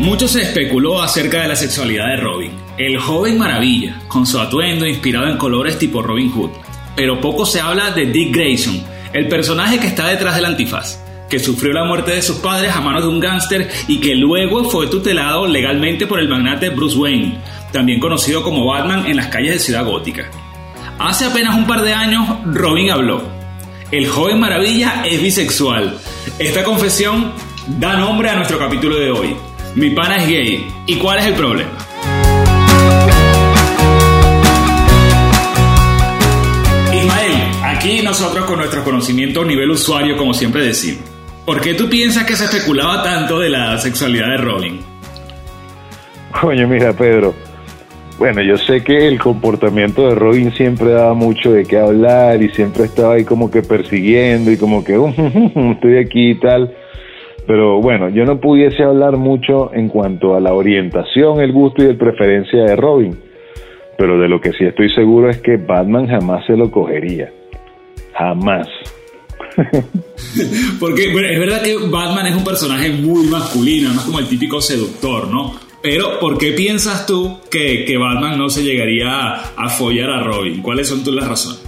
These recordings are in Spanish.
Mucho se especuló acerca de la sexualidad de Robin, el joven maravilla, con su atuendo inspirado en colores tipo Robin Hood. Pero poco se habla de Dick Grayson, el personaje que está detrás del antifaz, que sufrió la muerte de sus padres a manos de un gángster y que luego fue tutelado legalmente por el magnate Bruce Wayne, también conocido como Batman en las calles de Ciudad Gótica. Hace apenas un par de años, Robin habló. El joven maravilla es bisexual. Esta confesión da nombre a nuestro capítulo de hoy. Mi pana es gay. ¿Y cuál es el problema? Ismael, aquí nosotros con nuestro conocimiento a nivel usuario, como siempre decimos. ¿Por qué tú piensas que se especulaba tanto de la sexualidad de Robin? Coño, mira, Pedro. Bueno, yo sé que el comportamiento de Robin siempre daba mucho de qué hablar y siempre estaba ahí como que persiguiendo y como que estoy aquí y tal. Pero bueno, yo no pudiese hablar mucho en cuanto a la orientación, el gusto y el preferencia de Robin. Pero de lo que sí estoy seguro es que Batman jamás se lo cogería. Jamás. Porque es verdad que Batman es un personaje muy masculino, no es como el típico seductor, ¿no? Pero ¿por qué piensas tú que, que Batman no se llegaría a, a follar a Robin? ¿Cuáles son tus las razones?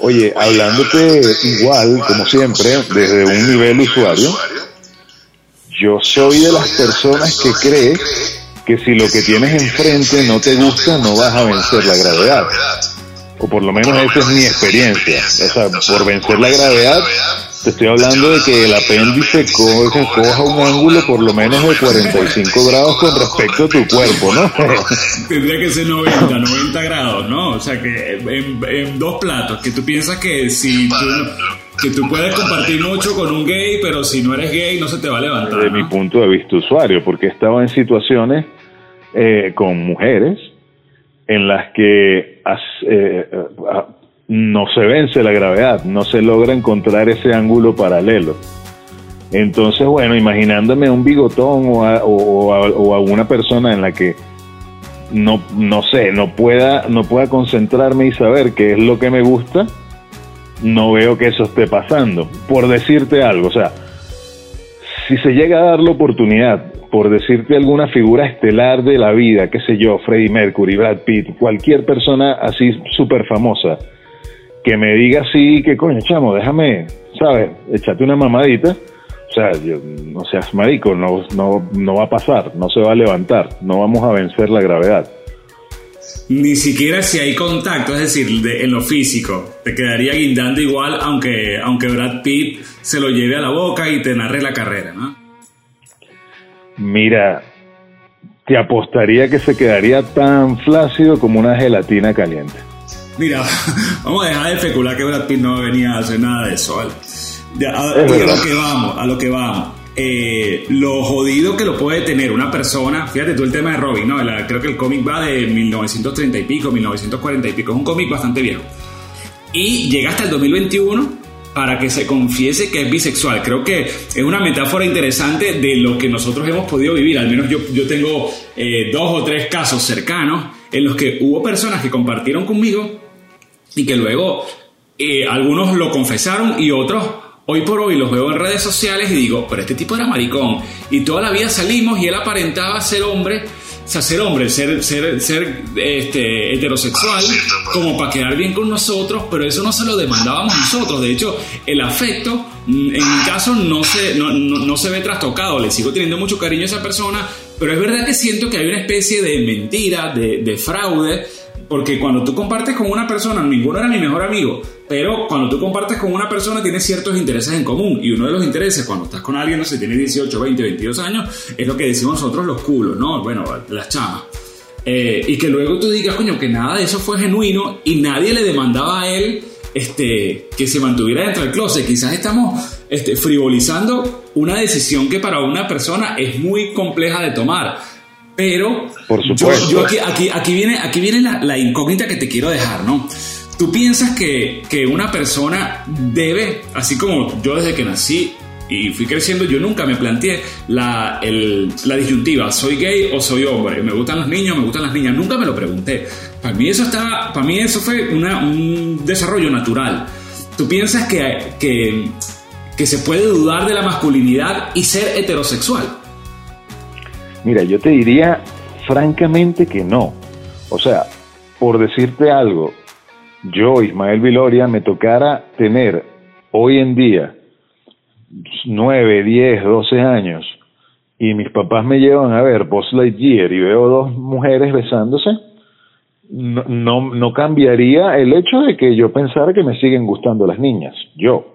Oye, hablándote igual, como siempre, desde un nivel usuario, yo soy de las personas que cree que si lo que tienes enfrente no te gusta, no vas a vencer la gravedad. O por lo menos esa es mi experiencia. O sea, por vencer la gravedad, te estoy hablando de que el apéndice coge, coja un ángulo por lo menos de 45 grados con respecto a tu cuerpo, ¿no? Tendría que ser 90, 90 grados, ¿no? O sea, que en, dos platos, que tú piensas que si tú, que tú puedes compartir mucho con un gay, pero si no eres gay no se te va a levantar. Desde mi punto de vista usuario, porque he estado en situaciones eh, con mujeres en las que eh, eh, no se vence la gravedad, no se logra encontrar ese ángulo paralelo. Entonces, bueno, imaginándome un bigotón o a, una persona en la que no, no sé, no pueda, no pueda concentrarme y saber qué es lo que me gusta, no veo que eso esté pasando. Por decirte algo, o sea, si se llega a dar la oportunidad, por decirte alguna figura estelar de la vida, qué sé yo, Freddie Mercury, Brad Pitt, cualquier persona así súper famosa, que me diga así, que coño, chamo, déjame, ¿sabes? Echate una mamadita. O sea, yo, no seas marico, no, no, no va a pasar, no se va a levantar, no vamos a vencer la gravedad. Ni siquiera si hay contacto, es decir, en lo físico, te quedaría guindando igual, aunque, aunque Brad Pitt se lo lleve a la boca y te narre la carrera, ¿no? Mira, te apostaría que se quedaría tan flácido como una gelatina caliente. Mira, vamos a dejar de especular que Brad Pitt no venía a hacer nada de eso, a, lo que vamos, a lo que vamos. Eh, lo jodido que lo puede tener una persona, fíjate tú el tema de Robin, ¿no? creo que el cómic va de 1930 y pico, 1940 y pico, es un cómic bastante viejo. Y llega hasta el 2021 para que se confiese que es bisexual. Creo que es una metáfora interesante de lo que nosotros hemos podido vivir. Al menos yo, yo tengo eh, dos o tres casos cercanos en los que hubo personas que compartieron conmigo y que luego eh, algunos lo confesaron y otros hoy por hoy los veo en redes sociales y digo, pero este tipo era maricón y toda la vida salimos y él aparentaba ser hombre, o sea, ser hombre, ser, ser, ser este, heterosexual, como para quedar bien con nosotros, pero eso no se lo demandábamos nosotros. De hecho, el afecto, en mi caso, no se, no, no se ve trastocado. Le sigo teniendo mucho cariño a esa persona, pero es verdad que siento que hay una especie de mentira, de, de fraude porque cuando tú compartes con una persona, ninguno era mi mejor amigo, pero cuando tú compartes con una persona tienes ciertos intereses en común. Y uno de los intereses cuando estás con alguien, no sé, tiene 18, 20, 22 años, es lo que decimos nosotros los culos, ¿no? Bueno, las chamas. Eh, y que luego tú digas, coño, que nada de eso fue genuino y nadie le demandaba a él este, que se mantuviera dentro del closet. Quizás estamos este, frivolizando una decisión que para una persona es muy compleja de tomar pero Por supuesto. Yo, aquí, aquí, aquí, viene, aquí viene la, incógnita que te quiero dejar, ¿no? ¿Tú piensas que, que una persona debe, así como yo desde que nací y fui creciendo, yo nunca me planteé la, la, disyuntiva, ¿soy gay o soy hombre? ¿Me gustan los niños? ¿Me gustan las niñas? Nunca me lo pregunté. Para mí eso, está, para mí eso fue una, un desarrollo natural. ¿Tú piensas que, que, que se puede dudar de la masculinidad y ser heterosexual? Mira, yo te diría francamente que no. O sea, por decirte algo, yo, Ismael Viloria, me tocara tener hoy en día 9, 10, 12 años y mis papás me llevan a ver Buzz Lightyear y veo dos mujeres besándose, no, no, no cambiaría el hecho de que yo pensara que me siguen gustando las niñas, yo.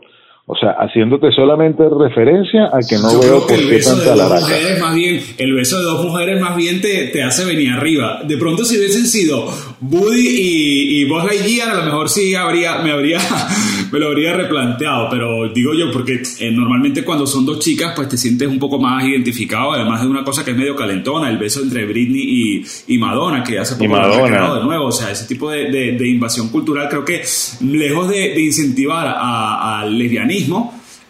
O sea, haciéndote solamente referencia a que no veo por qué tanta laraca. Más bien, el beso de dos mujeres más bien te, te, hace venir arriba. De pronto si hubiesen sido Buddy y, y Buzz Lightyear, a lo mejor sí habría, me habría, me lo habría replanteado. Pero digo yo, porque eh, normalmente cuando son dos chicas, pues te sientes un poco más identificado. Además de una cosa que es medio calentona, el beso entre Britney y, y Madonna, que hace poco lo de nuevo. O sea, ese tipo de, de, invasión cultural creo que lejos de, incentivar al lesbianismo,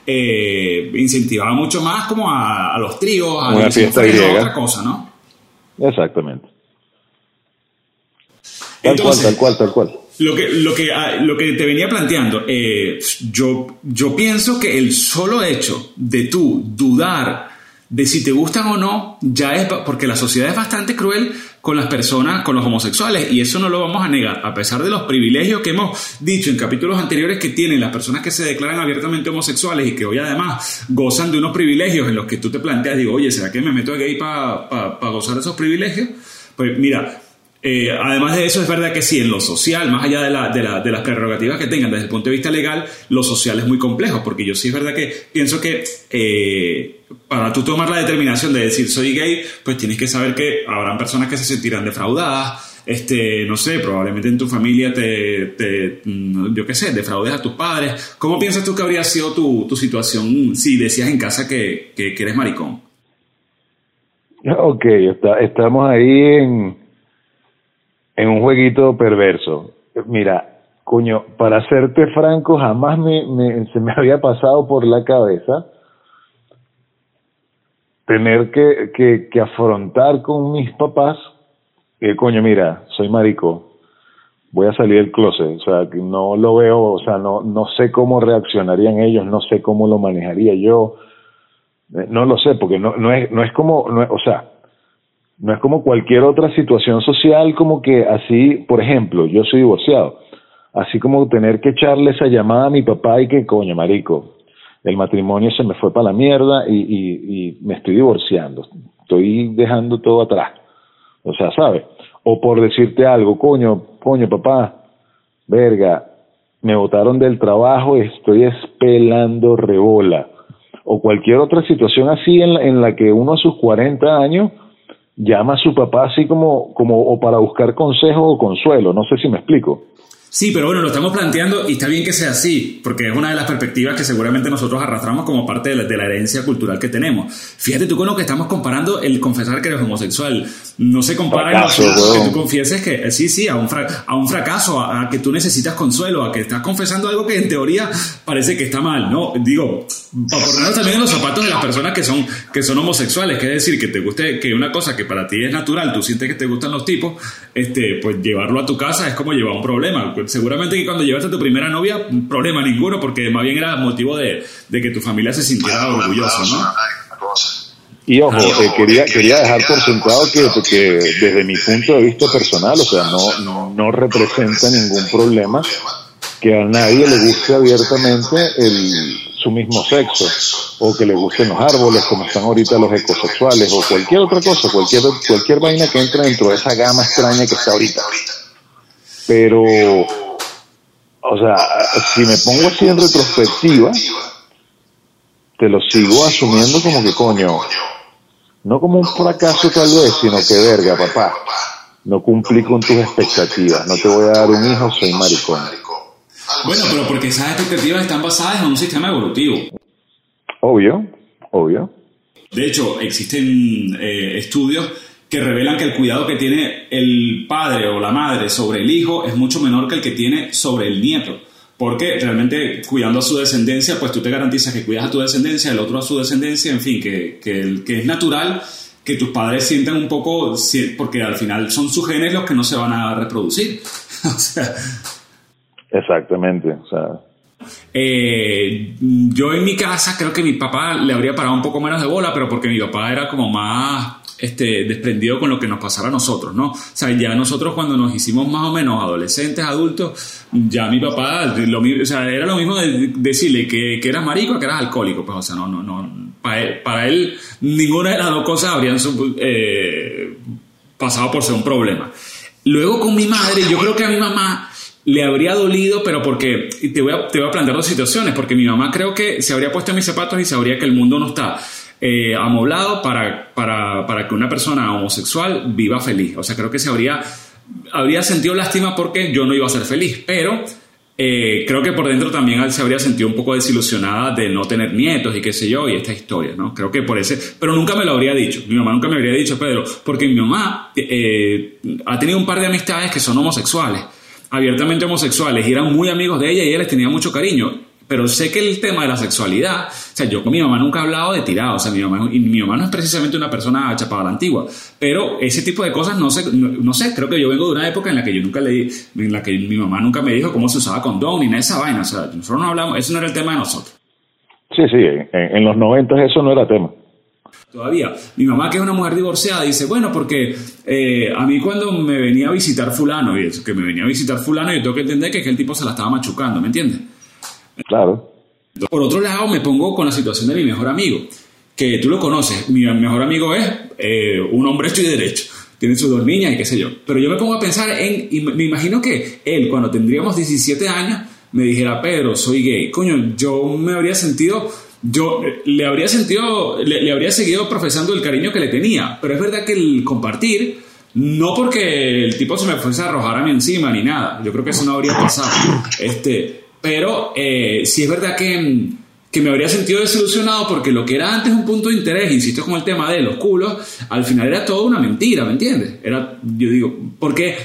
eh, incentivaba mucho más como a, los tríos, a una fiesta griega. otra cosa, ¿no? Exactamente. Tal cual, tal cual, tal cual. Lo que, lo que, ah, lo que te venía planteando, eh, yo, yo pienso que el solo hecho de tú dudar de si te gustan o no, ya es porque la sociedad es bastante cruel con las personas, con los homosexuales, y eso no lo vamos a negar, a pesar de los privilegios que hemos dicho en capítulos anteriores que tienen las personas que se declaran abiertamente homosexuales y que hoy además gozan de unos privilegios en los que tú te planteas, digo, oye, ¿será que me meto a gay para gozar de esos privilegios? Pues mira, eh, además de eso, es verdad que sí, en lo social, más allá de, la, de, la, de, las prerrogativas que tengan desde el punto de vista legal, lo social es muy complejo, porque yo sí es verdad que pienso que eh, para tú tomar la determinación de decir soy gay, pues tienes que saber que habrán personas que se sentirán defraudadas, este, no sé, probablemente en tu familia te, mm, yo qué sé, defraudes a tus padres. ¿Cómo piensas tú que habría sido tu, tu situación si decías en casa que, que, eres maricón? Ok, está, estamos ahí en en un jueguito perverso. Mira, coño, para serte franco, jamás me, se me había pasado por la cabeza tener que, que, que afrontar con mis papás que, coño, mira, soy marico, voy a salir del closet, o sea, no lo veo, o sea, no, no sé cómo reaccionarían ellos, no sé cómo lo manejaría yo, eh, no lo sé, porque no, no es, no es como, no o sea, no es como cualquier otra situación social, como que así, por ejemplo, yo soy divorciado, así como tener que echarle esa llamada a mi papá y que, coño, marico, el matrimonio se me fue para la mierda y, y, me estoy divorciando, estoy dejando todo atrás. O sea, ¿sabes? O por decirte algo, coño, coño, papá, verga, me botaron del trabajo, estoy espelando rebola. O cualquier otra situación así en la, en la que uno a sus 40 años llama a su papá así como, como o para buscar consejo o consuelo. No sé si me explico. Sí, pero bueno, lo estamos planteando y está bien que sea así, porque es una de las perspectivas que seguramente nosotros arrastramos como parte de la, herencia cultural que tenemos. Fíjate tú con lo que estamos comparando el confesar que eres homosexual. No se compara en que tú confieses que, eh, sí, sí, a un, a un fracaso, a, que tú necesitas consuelo, a que estás confesando algo que en teoría parece que está mal, ¿no? Digo, para ponernos también en los zapatos de las personas que son, que son homosexuales, que es decir, que te guste, que una cosa que para ti es natural, tú sientes que te gustan los tipos, este, pues llevarlo a tu casa es como llevar un problema. Seguramente que cuando llevaste a tu primera novia, problema ninguno, porque más bien era motivo de, que tu familia se sintiera orgullosa, ¿no? Y ojo, eh, quería, quería dejar por sentado que, que desde mi punto de vista personal, o sea, no, no representa ningún problema que a nadie le guste abiertamente el, su mismo sexo, o que le gusten los árboles, como están ahorita los ecosexuales, o cualquier otra cosa, cualquier, cualquier vaina que entre dentro de esa gama extraña que está ahorita. Pero, o sea, si me pongo así en retrospectiva, te lo sigo asumiendo como que coño, no como un fracaso tal vez, sino que verga, papá, no cumplí con tus expectativas, no te voy a dar un hijo, soy maricón. Bueno, pero porque esas expectativas están basadas en un sistema evolutivo. Obvio, obvio. De hecho, existen eh, estudios que revelan que el cuidado que tiene el padre o la madre sobre el hijo es mucho menor que el que tiene sobre el nieto. Porque realmente cuidando a su descendencia, pues tú te garantizas que cuidas a tu descendencia, el otro a su descendencia, en fin, que, que, que es natural que tus padres sientan un poco, porque al final son sus genes los que no se van a reproducir. Exactamente. O sea, eh, yo en mi casa creo que mi papá le habría parado un poco menos de bola, pero porque mi papá era como más este, desprendido con lo que nos pasara a nosotros, ¿no? O sea, ya nosotros cuando nos hicimos más o menos adolescentes, adultos, ya mi papá, lo, o sea, era lo mismo de decirle que, que eras marico que eras alcohólico, pues, o sea, no, no, no, para él, ninguna de las dos cosas habrían eh, pasado por ser un problema. Luego con mi madre, yo creo que a mi mamá le habría dolido, pero porque, te voy a, te voy a plantear dos situaciones, porque mi mamá creo que se habría puesto en mis zapatos y sabría que el mundo no está eh, amoblado para, para, para, que una persona homosexual viva feliz. O sea, creo que se habría, habría sentido lástima porque yo no iba a ser feliz, pero eh, creo que por dentro también se habría sentido un poco desilusionada de no tener nietos y qué sé yo, y esta historia, ¿no? Creo que por ese, pero nunca me lo habría dicho, mi mamá nunca me habría dicho, Pedro, porque mi mamá eh, ha tenido un par de amistades que son homosexuales, abiertamente homosexuales, y eran muy amigos de ella y ella les tenía mucho cariño pero sé que el tema de la sexualidad, o sea, yo con mi mamá nunca he hablado de tirado, o sea, mi mamá, y mi mamá no es precisamente una persona chapada a la antigua, pero ese tipo de cosas no sé, no, sé, creo que yo vengo de una época en la que yo nunca le en la que mi mamá nunca me dijo cómo se usaba condón ni nada esa vaina, o sea, nosotros no hablamos, eso no era el tema de nosotros. Sí, sí, en, los 90 eso no era tema. Todavía. Mi mamá, que es una mujer divorciada, dice, bueno, porque eh, a mí cuando me venía a visitar fulano, y eso, que me venía a visitar fulano, yo tengo que entender que, que el tipo se la estaba machucando, ¿me entiendes? Claro. Por otro lado, me pongo con la situación de mi mejor amigo, que tú lo conoces. Mi mejor amigo es eh, un hombre hecho y derecho. Tiene sus dos niñas y qué sé yo. Pero yo me pongo a pensar en, y me imagino que él, cuando tendríamos 17 años, me dijera, Pedro, soy gay. Coño, yo me habría sentido, yo le habría sentido, le, habría seguido profesando el cariño que le tenía. Pero es verdad que el compartir, no porque el tipo se me fuese a arrojar a mí encima ni nada. Yo creo que eso no habría pasado. Este, pero eh, sí es verdad que, que, me habría sentido desilusionado porque lo que era antes un punto de interés, insisto con el tema de los culos, al final era todo una mentira, ¿me entiendes? Era, yo digo, porque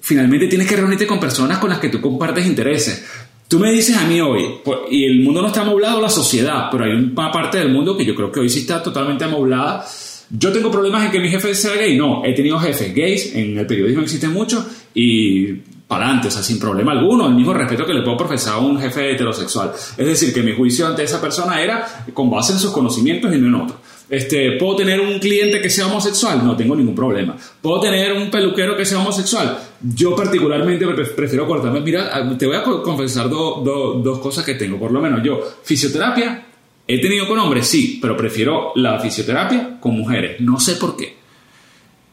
finalmente tienes que reunirte con personas con las que tú compartes intereses. Tú me dices a mí hoy, pues, y el mundo no está amoblado, la sociedad, pero hay una parte del mundo que yo creo que hoy sí está totalmente amoblada. Yo tengo problemas en que mi jefe sea gay, no, he tenido jefes gays, en el periodismo existen muchos, y para adelante, o sea, sin problema alguno, el mismo respeto que le puedo profesar a un jefe heterosexual. Es decir, que mi juicio ante esa persona era con base en sus conocimientos y no en otro. Este, ¿Puedo tener un cliente que sea homosexual? No tengo ningún problema. ¿Puedo tener un peluquero que sea homosexual? Yo particularmente prefiero cortarme. Mira, te voy a confesar dos cosas que tengo, por lo menos yo. Fisioterapia, he tenido con hombres, sí, pero prefiero la fisioterapia con mujeres. No sé por qué.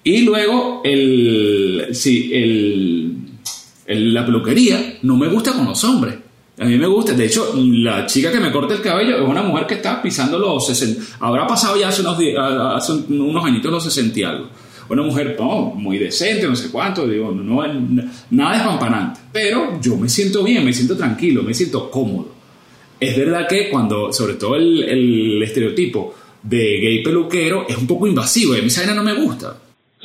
Y luego, el, sí, el, la peluquería no me gusta con los hombres. A mí me gusta. De hecho, la chica que me corta el cabello es una mujer que está pisando los 60. Habrá pasado ya hace unos, hace unos añitos los 60 y. Una mujer muy decente, no sé cuánto. Digo, no, nada espampanante. Pero yo me siento bien, me siento tranquilo, me siento cómodo. Es verdad que cuando, sobre todo el, estereotipo de gay peluquero es un poco invasivo. Y a mí esa no me gusta.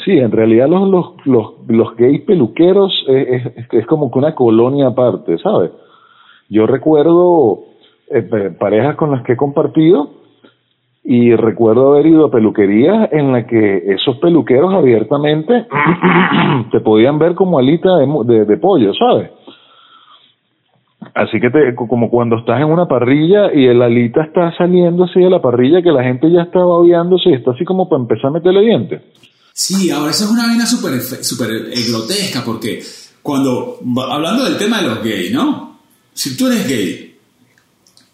Sí, en realidad los, los, los, los gays peluqueros es, como que una colonia aparte, ¿sabes? Yo recuerdo eh, parejas con las que he compartido y recuerdo haber ido a peluquerías en las que esos peluqueros abiertamente te podían ver como alita de, de, pollo, ¿sabes? Así que te, como cuando estás en una parrilla y el alita está saliendo así de la parrilla que la gente ya está babeándose y está así como para empezar a meterle dientes. Sí, ahora eso es una vaina súper super eh, grotesca porque cuando, hablando del tema de los gays, ¿no? Si tú eres gay,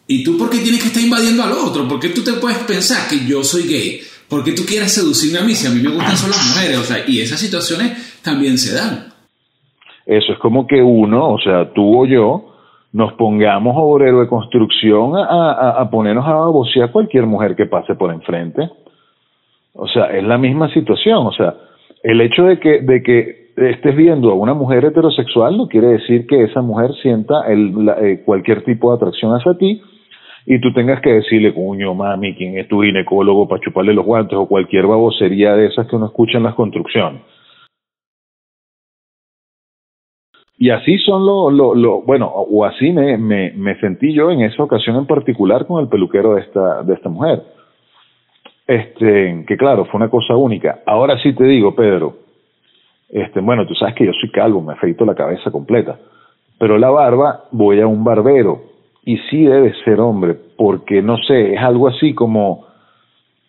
¿y tú por qué tienes que estar invadiendo al otro? ¿Por qué tú te puedes pensar que yo soy gay? ¿Por qué tú quieres seducirme a mí si a mí me gustan solo las mujeres? O sea, y esas situaciones también se dan. Eso es como que uno, o sea, tú o yo, nos pongamos obrero de construcción a, a, ponernos a cualquier mujer que pase por enfrente. O sea, es la misma situación. O sea, el hecho de que, de que estés viendo a una mujer heterosexual no quiere decir que esa mujer sienta eh, cualquier tipo de atracción hacia ti y tú tengas que decirle, cuño, mami, ¿quién es tu ginecólogo para chuparle los guantes o cualquier babosería de esas que uno escucha en las construcciones. Y así son lo, lo, lo bueno, o así me, me, me sentí yo en esa ocasión en particular con el peluquero de esta, de esta mujer este, que claro, fue una cosa única. Ahora sí te digo, Pedro, este, bueno, tú sabes que yo soy calvo, me afeito la cabeza completa, pero la barba voy a un barbero y sí debe ser hombre, porque no sé, es algo así como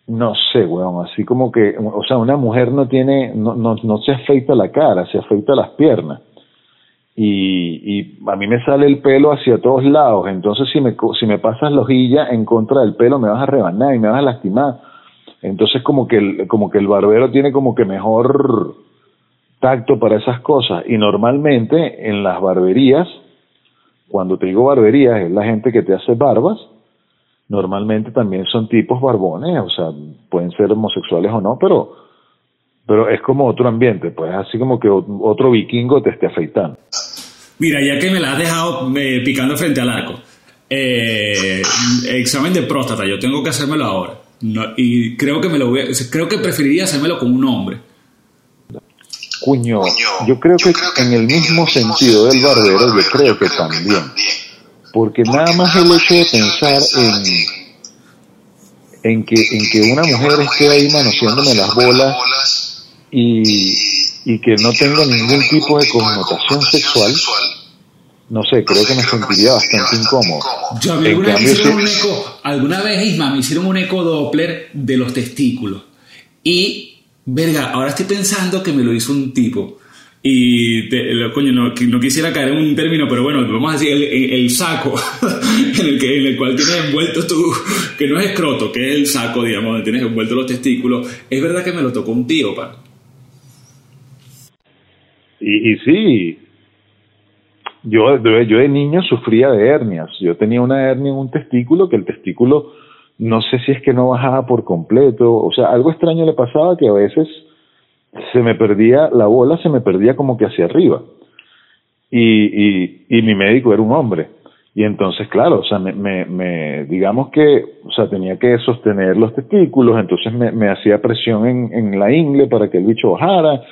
no sé, weón, así como que, o sea, una mujer no tiene, no, no, no se afeita la cara, se afeita las piernas. Y, y a mí me sale el pelo hacia todos lados, entonces si me, si me pasas la hojilla en contra del pelo me vas a rebanar y me vas a lastimar. Entonces como que como que el barbero tiene como que mejor tacto para esas cosas. Y normalmente en las barberías, cuando te digo barberías, es la gente que te hace barbas, normalmente también son tipos barbones, o sea, pueden ser homosexuales o no, pero, pero es como otro ambiente, pues así como que otro vikingo te esté afeitando. Mira, ya que me la has dejado eh, picando frente al arco, eh, examen de próstata, yo tengo que hacérmelo ahora. y creo que me lo voy creo que preferiría hacérmelo con un hombre. Cuño, yo creo que en el mismo sentido del barbero, yo creo que también. Porque nada más el hecho de pensar en, en, que, en que una mujer esté ahí manoseándome las bolas y, y que no tenga ningún tipo de connotación sexual, no sé, creo que me sentiría bastante incómodo. Yo, alguna, vez hicieron un eco, alguna vez, Isma, me hicieron un eco Doppler de los testículos. Y verga, ahora estoy pensando que me lo hizo un tipo. Y, coño, no, quisiera caer en un término, pero bueno, vamos a decir el, saco en, el que, en el cual tienes envuelto tú, que no es escroto, que es el saco, digamos, donde tienes envuelto los testículos. Es verdad que me lo tocó un tío, pa. Y, y sí, yo, yo de niño sufría de hernias. Yo tenía una hernia en un testículo que el testículo no sé si es que no bajaba por completo, o sea, algo extraño le pasaba que a veces se me perdía, la bola se me perdía como que hacia arriba. Y, y, mi médico era un hombre. Y entonces, claro, o sea, me, me, digamos que, o sea, tenía que sostener los testículos, entonces me, me hacía presión en, en la ingle para que el bicho bajara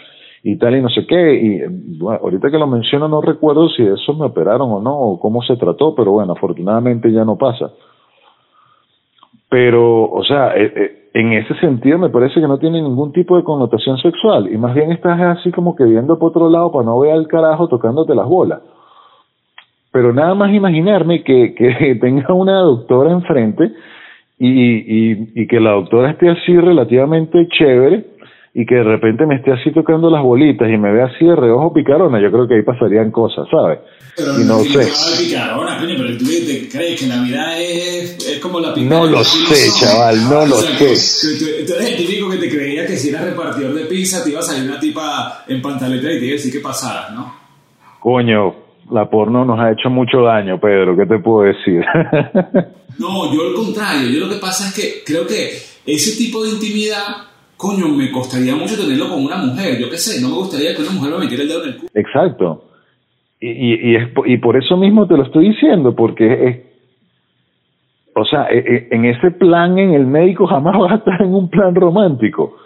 y tal y no sé qué. Y ahorita que lo menciono no recuerdo si eso me operaron o no, o cómo se trató, pero bueno, afortunadamente ya no pasa. Pero, o sea, eh, eh, en ese sentido me parece que no tiene ningún tipo de connotación sexual y más bien estás así como que viendo por otro lado para no ver al carajo tocándote las bolas. Pero nada más imaginarme que, que tenga una doctora enfrente y, y, y que la doctora esté así relativamente chévere y que de repente me esté así tocando las bolitas y me vea así de reojo picarona, yo creo que ahí pasarían cosas, ¿sabes? Pero y no, sé. Picarona, coño, pero tú te crees que la es, es como la pizza. No lo sé, chaval, no lo sé. Tú, eres el típico que te creía que si eras repartidor de pizza te iba a salir una tipa en pantaleta y te iba a decir que pasaras, ¿no? Coño, la porno nos ha hecho mucho daño, Pedro, ¿qué te puedo decir? no, yo al contrario, yo lo que pasa es que creo que ese tipo de intimidad coño, me costaría mucho tenerlo con una mujer, yo qué sé, no me gustaría que una mujer me metiera el dedo en el culo. Exacto. Y, y, y, es, y por eso mismo te lo estoy diciendo, porque es, o sea, e, e, en ese plan en el médico jamás vas a estar en un plan romántico.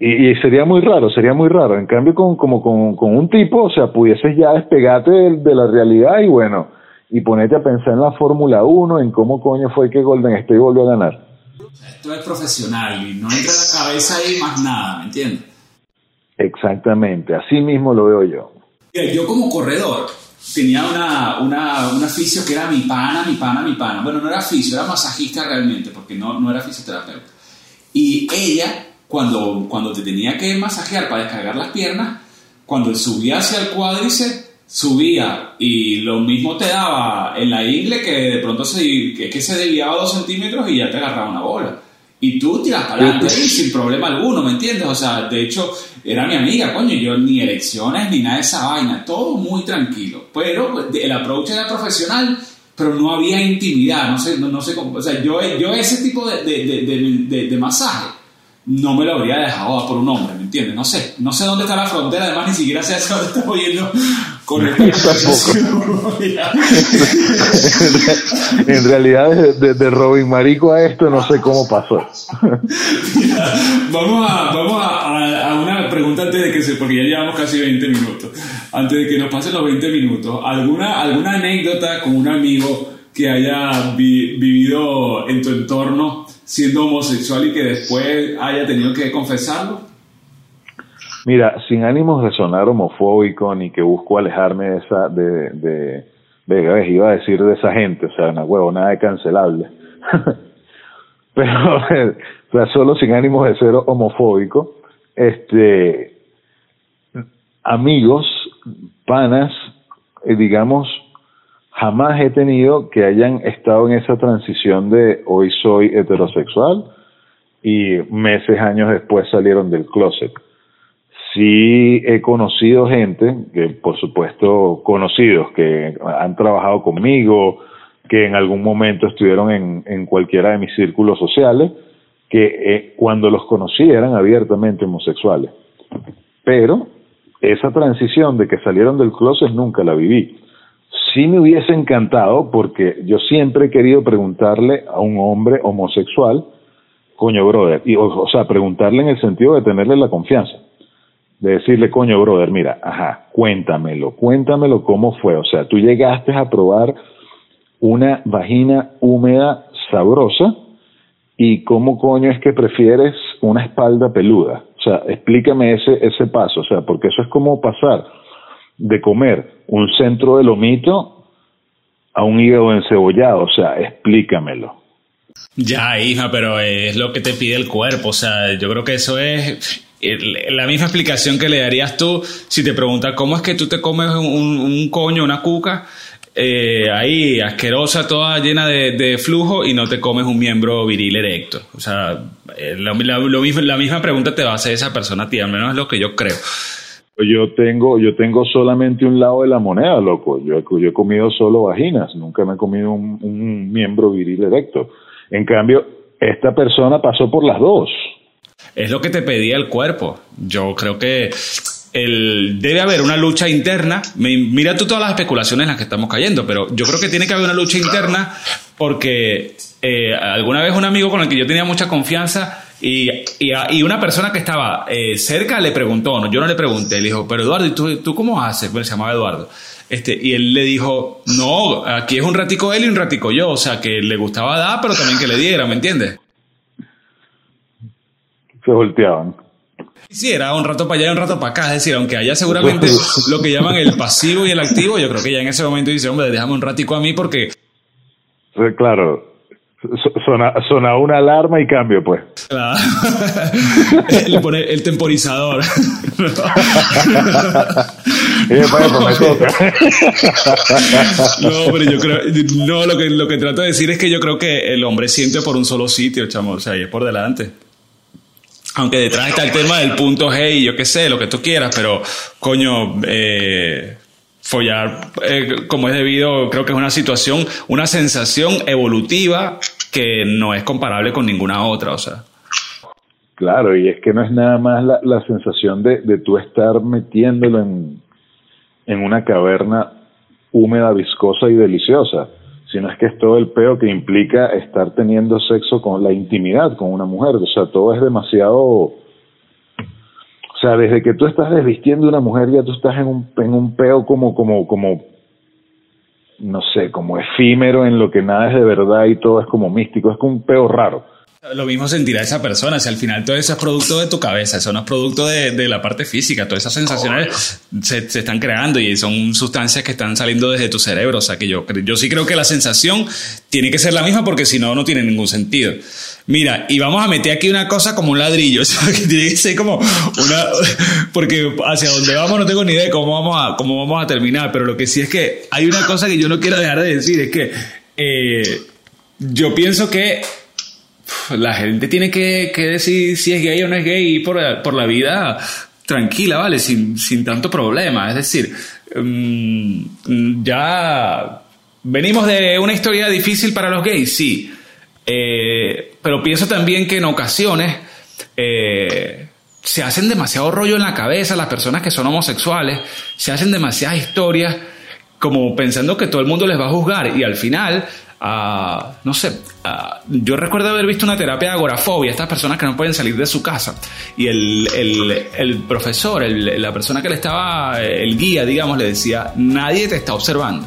Y, y sería muy raro, sería muy raro. En cambio, con, como con, con un tipo, o sea, pudieses ya despegarte de, de la realidad y bueno, y ponerte a pensar en la Fórmula 1, en cómo coño fue que Golden State volvió a ganar. Esto es profesional y no entra la cabeza ahí más nada, ¿me entiendes? Exactamente, así mismo lo veo yo. Yo como corredor tenía una, una, un aficio que era mi pana, mi pana, mi pana. Bueno, no era aficio, era masajista realmente, porque no, no era fisioterapeuta. Y ella, cuando, cuando te tenía que masajear para descargar las piernas, cuando subía hacia el cuádriceps, subía y lo mismo te daba en la ingle que de pronto se, que, se desviaba dos centímetros y ya te agarraba una bola. Y tú tiras para adelante sin problema alguno, ¿me entiendes? O sea, de hecho, era mi amiga, coño, yo ni elecciones ni nada de esa vaina, todo muy tranquilo. Pero pues, el approach era profesional, pero no había intimidad, no sé, no, sé cómo. O sea, yo, yo ese tipo de, de, de masaje no me lo habría dejado por un hombre, ¿me entiendes? No sé, no sé dónde está la frontera, además ni siquiera sé hasta dónde está oyendo con esta En realidad, de, Robin Marico a esto, no sé cómo pasó. vamos a, vamos a, una pregunta antes de que se, porque ya llevamos casi 20 minutos, antes de que nos pasen los 20 minutos, ¿alguna, alguna anécdota con un amigo que haya vivido en tu entorno siendo homosexual y que después haya tenido que confesarlo? Mira, sin ánimos de sonar homofóbico ni que busco alejarme de esa, de, de, iba a decir de esa gente, o sea, una huevo, nada de cancelable. pero o sea, solo sin ánimos de ser homofóbico, este, amigos, panas, eh, digamos, jamás he tenido que hayan estado en esa transición de hoy soy heterosexual y meses, años después salieron del closet. Sí he conocido gente, que por supuesto conocidos, que han trabajado conmigo, que en algún momento estuvieron en, en cualquiera de mis círculos sociales, que eh, cuando los conocí eran abiertamente homosexuales. Pero esa transición de que salieron del closet nunca la viví. Sí me hubiese encantado porque yo siempre he querido preguntarle a un hombre homosexual, coño brother, y, o sea, preguntarle en el sentido de tenerle la confianza de decirle, coño, brother, mira, ajá, cuéntamelo, cuéntamelo cómo fue. O sea, tú llegaste a probar una vagina húmeda sabrosa y cómo coño es que prefieres una espalda peluda. O sea, explícame ese, ese paso, o sea, porque eso es como pasar de comer un centro de lomito a un hígado encebollado, o sea, explícamelo. Ya, hija, pero es lo que te pide el cuerpo, o sea, yo creo que eso es la misma explicación que le darías tú si te preguntas cómo es que tú te comes un, coño, una cuca, eh, ahí asquerosa, toda llena de, flujo y no te comes un miembro viril erecto. O sea, eh, mismo, la misma pregunta te va a hacer esa persona a ti, al menos es lo que yo creo. Yo tengo, yo tengo solamente un lado de la moneda, loco. Yo, he comido solo vaginas, nunca me he comido un, un miembro viril erecto. En cambio, esta persona pasó por las dos es lo que te pedía el cuerpo. Yo creo que el, debe haber una lucha interna. Mira tú todas las especulaciones en las que estamos cayendo, pero yo creo que tiene que haber una lucha interna porque eh, alguna vez un amigo con el que yo tenía mucha confianza y, y, una persona que estaba eh, cerca le preguntó, no, yo no le pregunté, le dijo, pero Eduardo, ¿y tú, tú cómo haces? Bueno, se llamaba Eduardo. Este, y él le dijo, no, aquí es un ratico él y un ratico yo, o sea, que le gustaba dar, pero también que le diera, ¿me entiendes? se volteaban. Sí, era un rato para allá y un rato para acá. Es decir, aunque haya seguramente lo que llaman el pasivo y el activo, yo creo que ya en ese momento dice, hombre, déjame un ratico a mí porque... Claro, Sona, una alarma y cambio, pues. Claro. Le pone el temporizador. no, pero yo creo. No, lo que, lo que trato de decir es que yo creo que el hombre siente por un solo sitio, chamo. O sea, y es por delante. Aunque detrás está el tema del punto G y yo qué sé, lo que tú quieras, pero coño, eh, follar eh, como es debido, creo que es una situación, una sensación evolutiva que no es comparable con ninguna otra, o sea. Claro, y es que no es nada más la, la sensación de, de tú estar metiéndolo en, en una caverna húmeda, viscosa y deliciosa sino es que es todo el peo que implica estar teniendo sexo con la intimidad con una mujer. O sea, todo es demasiado. O sea, desde que tú estás desvistiendo a una mujer, ya tú estás en un, en un peo como, como, como, no sé, como efímero en lo que nada es de verdad y todo es como místico. Es como un peo raro. Lo mismo sentirá esa persona, si al final todo eso es producto de tu cabeza, eso no es producto de, la parte física, todas esas sensaciones se, se, están creando y son sustancias que están saliendo desde tu cerebro, o sea que yo, yo sí creo que la sensación tiene que ser la misma porque si no, no tiene ningún sentido. Mira, y vamos a meter aquí una cosa como un ladrillo, o sea, que tiene que ser como una, porque hacia dónde vamos no tengo ni idea de cómo vamos a, cómo vamos a terminar, pero lo que sí es que hay una cosa que yo no quiero dejar de decir, es que eh, yo pienso que la gente tiene que, decir si es gay o no es gay y por, por la vida tranquila, ¿vale? Sin, sin tanto problema. Es decir, mm, ya venimos de una historia difícil para los gays, sí. Eh, pero pienso también que en ocasiones eh, se hacen demasiado rollo en la cabeza las personas que son homosexuales, se hacen demasiadas historias como pensando que todo el mundo les va a juzgar y al final no sé, yo recuerdo haber visto una terapia de agorafobia, estas personas que no pueden salir de su casa. Y el, el, profesor, la persona que le estaba, el guía, digamos, le decía, nadie te está observando.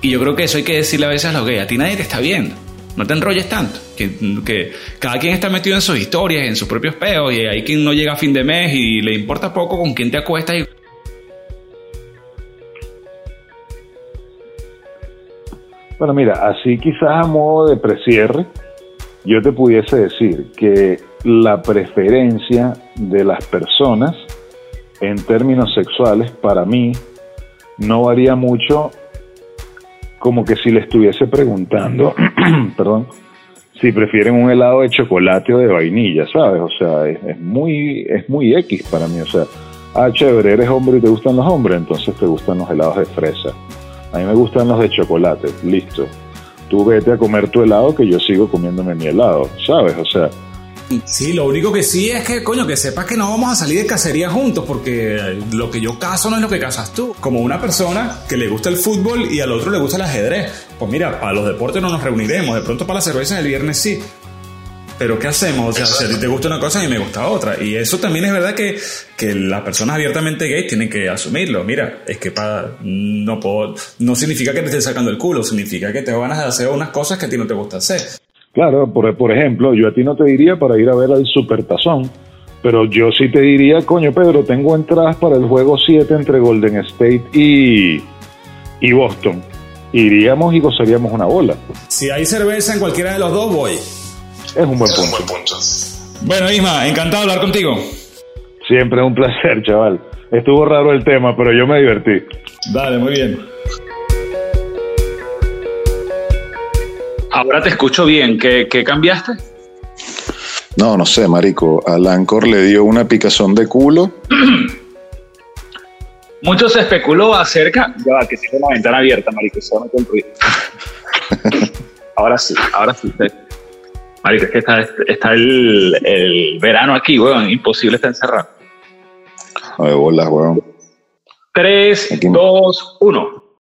Y yo creo que eso hay que decirle a veces a los gays, a ti nadie te está viendo. No te enrolles tanto, que, cada quien está metido en sus historias, en sus propios peos, y hay quien no llega a fin de mes y le importa poco con quién te acuestas Bueno, mira, así quizás a modo de precierre, yo te pudiese decir que la preferencia de las personas en términos sexuales para mí no varía mucho como que si le estuviese preguntando, perdón, si prefieren un helado de chocolate o de vainilla, ¿sabes? O sea, es, muy es muy X para mí, o sea, ah, chévere, eres hombre y te gustan los hombres, entonces te gustan los helados de fresa. A mí me gustan los de chocolate, listo. Tú vete a comer tu helado que yo sigo comiéndome mi helado, ¿sabes? O sea, Sí, lo único que sí es que, coño, que sepas que no vamos a salir de cacería juntos, porque lo que yo caso no es lo que casas tú. Como una persona que le gusta el fútbol y al otro le gusta el ajedrez. Pues mira, para los deportes no nos reuniremos, de pronto para la cerveza el viernes sí. Pero ¿qué hacemos? O sea, si a ti te gusta una cosa y me gusta otra. Y eso también es verdad que, que las personas abiertamente gays tienen que asumirlo. Mira, es que para, no puedo, no significa que te estés sacando el culo, significa que te ganas de hacer unas cosas que a ti no te gusta hacer. Claro, por, por ejemplo, yo a ti no te diría para ir a ver al Supertazón, pero yo sí te diría, coño Pedro, tengo entradas para el juego 7 entre Golden State y, y Boston. Iríamos y gozaríamos una bola. Si hay cerveza en cualquiera de los dos, voy. Es un buen punto. Bueno, Isma, encantado de hablar contigo. Siempre un placer, chaval. Estuvo raro el tema, pero yo me divertí. Dale, muy bien. Ahora te escucho bien. ¿Qué, cambiaste? No, no sé, marico. A Lancor le dio una picazón de culo. Mucho se especuló acerca. Ya va, que tengo la ventana abierta, marico. Se va a ruido. ahora sí, ahora sí. Marico, es que está, el, verano aquí, weón. Imposible estar encerrado. A ver, bolas, weón. 3, 2, 1.